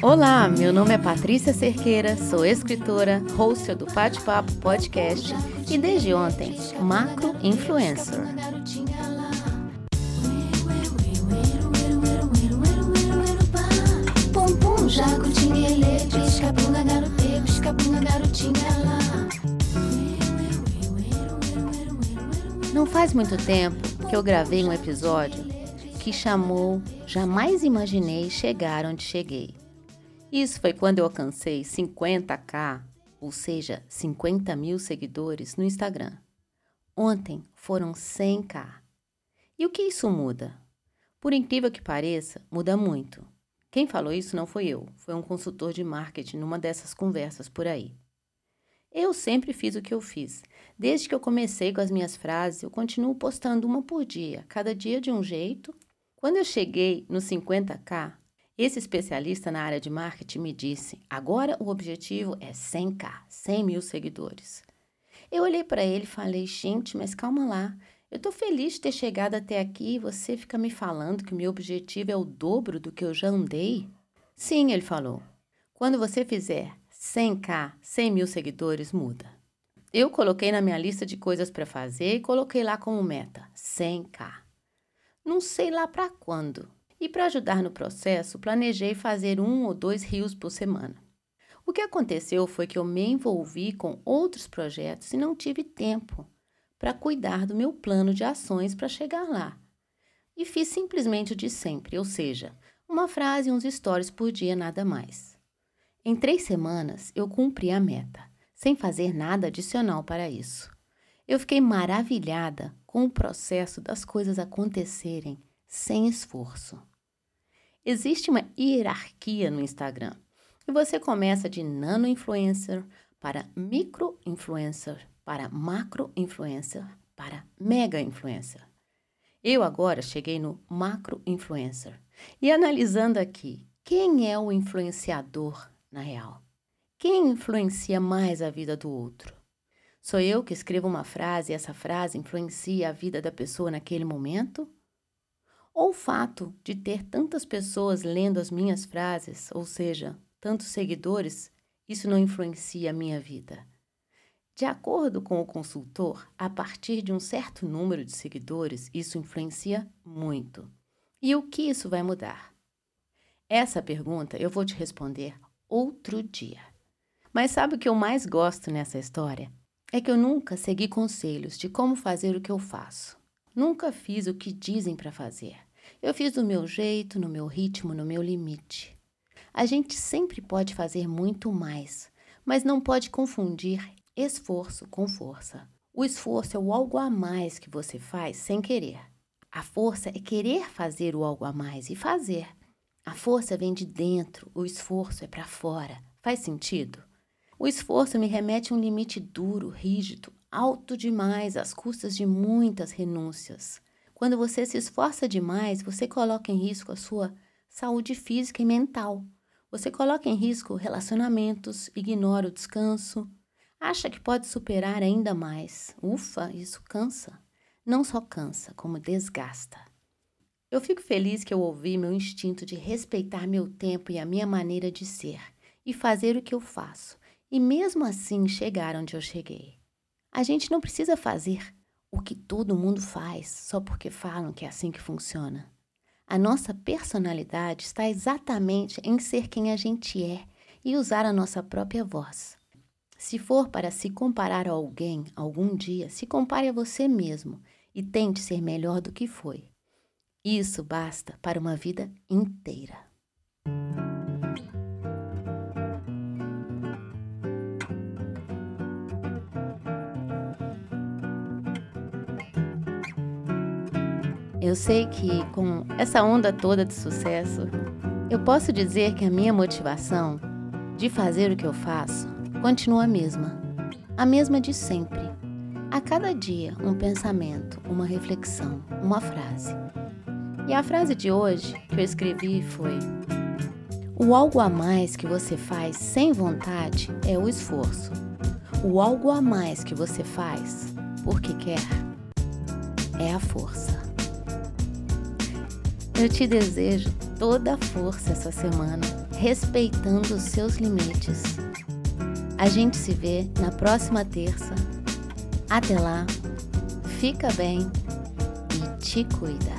Olá, meu nome é Patrícia Cerqueira, sou escritora, host do Pate Papo Podcast e desde ontem, macro influencer. Não faz muito tempo que eu gravei um episódio que chamou Jamais Imaginei Chegar Onde Cheguei. Isso foi quando eu alcancei 50k, ou seja, 50 mil seguidores no Instagram. Ontem foram 100k. E o que isso muda? Por incrível que pareça, muda muito. Quem falou isso não foi eu, foi um consultor de marketing numa dessas conversas por aí. Eu sempre fiz o que eu fiz. Desde que eu comecei com as minhas frases, eu continuo postando uma por dia, cada dia de um jeito. Quando eu cheguei no 50k, esse especialista na área de marketing me disse: agora o objetivo é 100k, 100 mil seguidores. Eu olhei para ele e falei: gente, mas calma lá. Eu estou feliz de ter chegado até aqui e você fica me falando que o meu objetivo é o dobro do que eu já andei? Sim, ele falou. Quando você fizer 100k, 100 mil seguidores, muda. Eu coloquei na minha lista de coisas para fazer e coloquei lá como meta 100k. Não sei lá para quando. E para ajudar no processo, planejei fazer um ou dois rios por semana. O que aconteceu foi que eu me envolvi com outros projetos e não tive tempo para cuidar do meu plano de ações para chegar lá. E fiz simplesmente o de sempre, ou seja, uma frase e uns stories por dia, nada mais. Em três semanas, eu cumpri a meta, sem fazer nada adicional para isso. Eu fiquei maravilhada com o processo das coisas acontecerem sem esforço. Existe uma hierarquia no Instagram e você começa de nano influencer para micro influencer, para macro influencer, para mega influencer. Eu agora cheguei no macro influencer e analisando aqui, quem é o influenciador na real? Quem influencia mais a vida do outro? Sou eu que escrevo uma frase e essa frase influencia a vida da pessoa naquele momento? Ou o fato de ter tantas pessoas lendo as minhas frases, ou seja, tantos seguidores, isso não influencia a minha vida? De acordo com o consultor, a partir de um certo número de seguidores, isso influencia muito. E o que isso vai mudar? Essa pergunta eu vou te responder outro dia. Mas sabe o que eu mais gosto nessa história? É que eu nunca segui conselhos de como fazer o que eu faço. Nunca fiz o que dizem para fazer. Eu fiz do meu jeito, no meu ritmo, no meu limite. A gente sempre pode fazer muito mais, mas não pode confundir esforço com força. O esforço é o algo a mais que você faz sem querer. A força é querer fazer o algo a mais e fazer. A força vem de dentro, o esforço é para fora. Faz sentido? O esforço me remete a um limite duro, rígido, alto demais, às custas de muitas renúncias. Quando você se esforça demais, você coloca em risco a sua saúde física e mental. Você coloca em risco relacionamentos, ignora o descanso, acha que pode superar ainda mais. Ufa, isso cansa. Não só cansa, como desgasta. Eu fico feliz que eu ouvi meu instinto de respeitar meu tempo e a minha maneira de ser e fazer o que eu faço, e mesmo assim chegar onde eu cheguei. A gente não precisa fazer o que todo mundo faz só porque falam que é assim que funciona. A nossa personalidade está exatamente em ser quem a gente é e usar a nossa própria voz. Se for para se comparar a alguém algum dia, se compare a você mesmo e tente ser melhor do que foi. Isso basta para uma vida inteira. Eu sei que com essa onda toda de sucesso, eu posso dizer que a minha motivação de fazer o que eu faço continua a mesma, a mesma de sempre. A cada dia, um pensamento, uma reflexão, uma frase. E a frase de hoje que eu escrevi foi: O algo a mais que você faz sem vontade é o esforço. O algo a mais que você faz porque quer é a força. Eu te desejo toda a força essa semana, respeitando os seus limites. A gente se vê na próxima terça. Até lá, fica bem e te cuida.